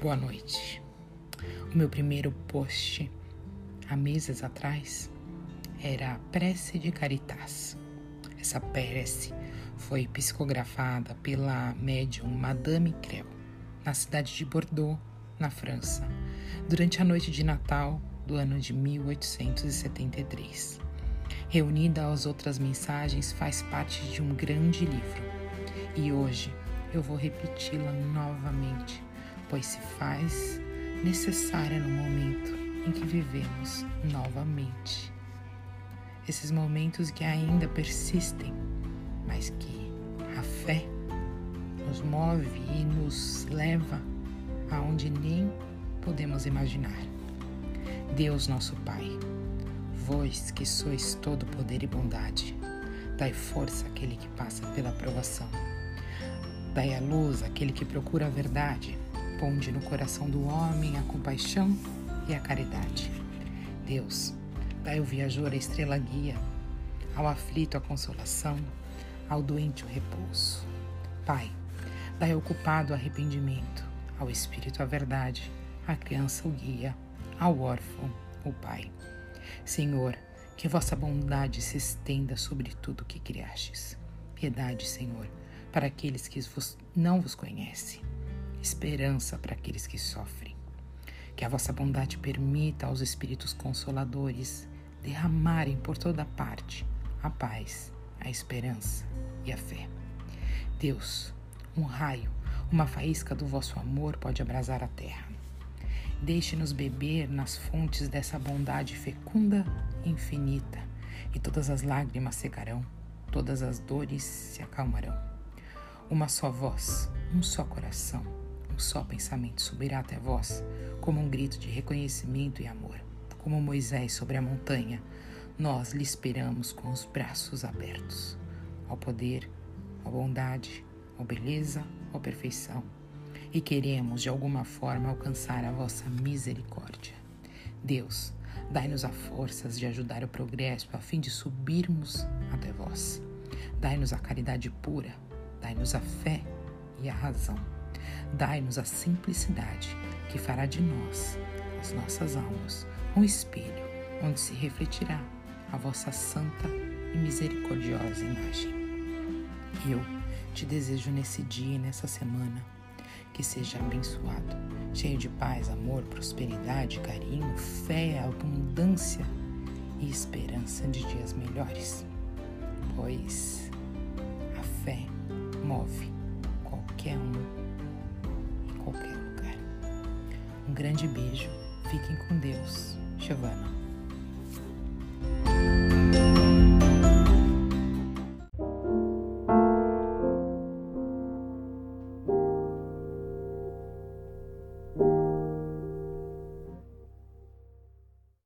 Boa noite. O meu primeiro post há meses atrás era a prece de Caritas. Essa prece foi psicografada pela médium Madame Creu, na cidade de Bordeaux, na França, durante a noite de Natal do ano de 1873. Reunida às outras mensagens, faz parte de um grande livro. E hoje eu vou repeti-la novamente pois se faz necessária no momento em que vivemos novamente. Esses momentos que ainda persistem, mas que a fé nos move e nos leva aonde nem podemos imaginar. Deus, nosso Pai, vós que sois todo poder e bondade, dai força àquele que passa pela provação. Dai a luz àquele que procura a verdade Ponde no coração do homem a compaixão e a caridade. Deus, dai ao viajor a estrela guia, ao aflito a consolação, ao doente o repouso. Pai, dai ao culpado o arrependimento, ao espírito a verdade, à criança o guia, ao órfão o Pai. Senhor, que vossa bondade se estenda sobre tudo que criastes. Piedade, Senhor, para aqueles que não vos conhecem esperança para aqueles que sofrem. Que a vossa bondade permita aos Espíritos Consoladores derramarem por toda parte a paz, a esperança e a fé. Deus, um raio, uma faísca do vosso amor pode abrasar a terra. Deixe-nos beber nas fontes dessa bondade fecunda e infinita, e todas as lágrimas secarão, todas as dores se acalmarão. Uma só voz, um só coração um só pensamento subirá até vós, como um grito de reconhecimento e amor. Como Moisés sobre a montanha, nós lhe esperamos com os braços abertos. Ao poder, à bondade, à beleza, à perfeição. E queremos, de alguma forma, alcançar a vossa misericórdia. Deus, dai-nos a forças de ajudar o progresso a fim de subirmos até vós. Dai-nos a caridade pura, dai-nos a fé e a razão Dai-nos a simplicidade que fará de nós, as nossas almas, um espelho onde se refletirá a vossa santa e misericordiosa imagem. Eu te desejo nesse dia e nessa semana que seja abençoado, cheio de paz, amor, prosperidade, carinho, fé, abundância e esperança de dias melhores. Pois a fé move qualquer um grande beijo. Fiquem com Deus. Giovana.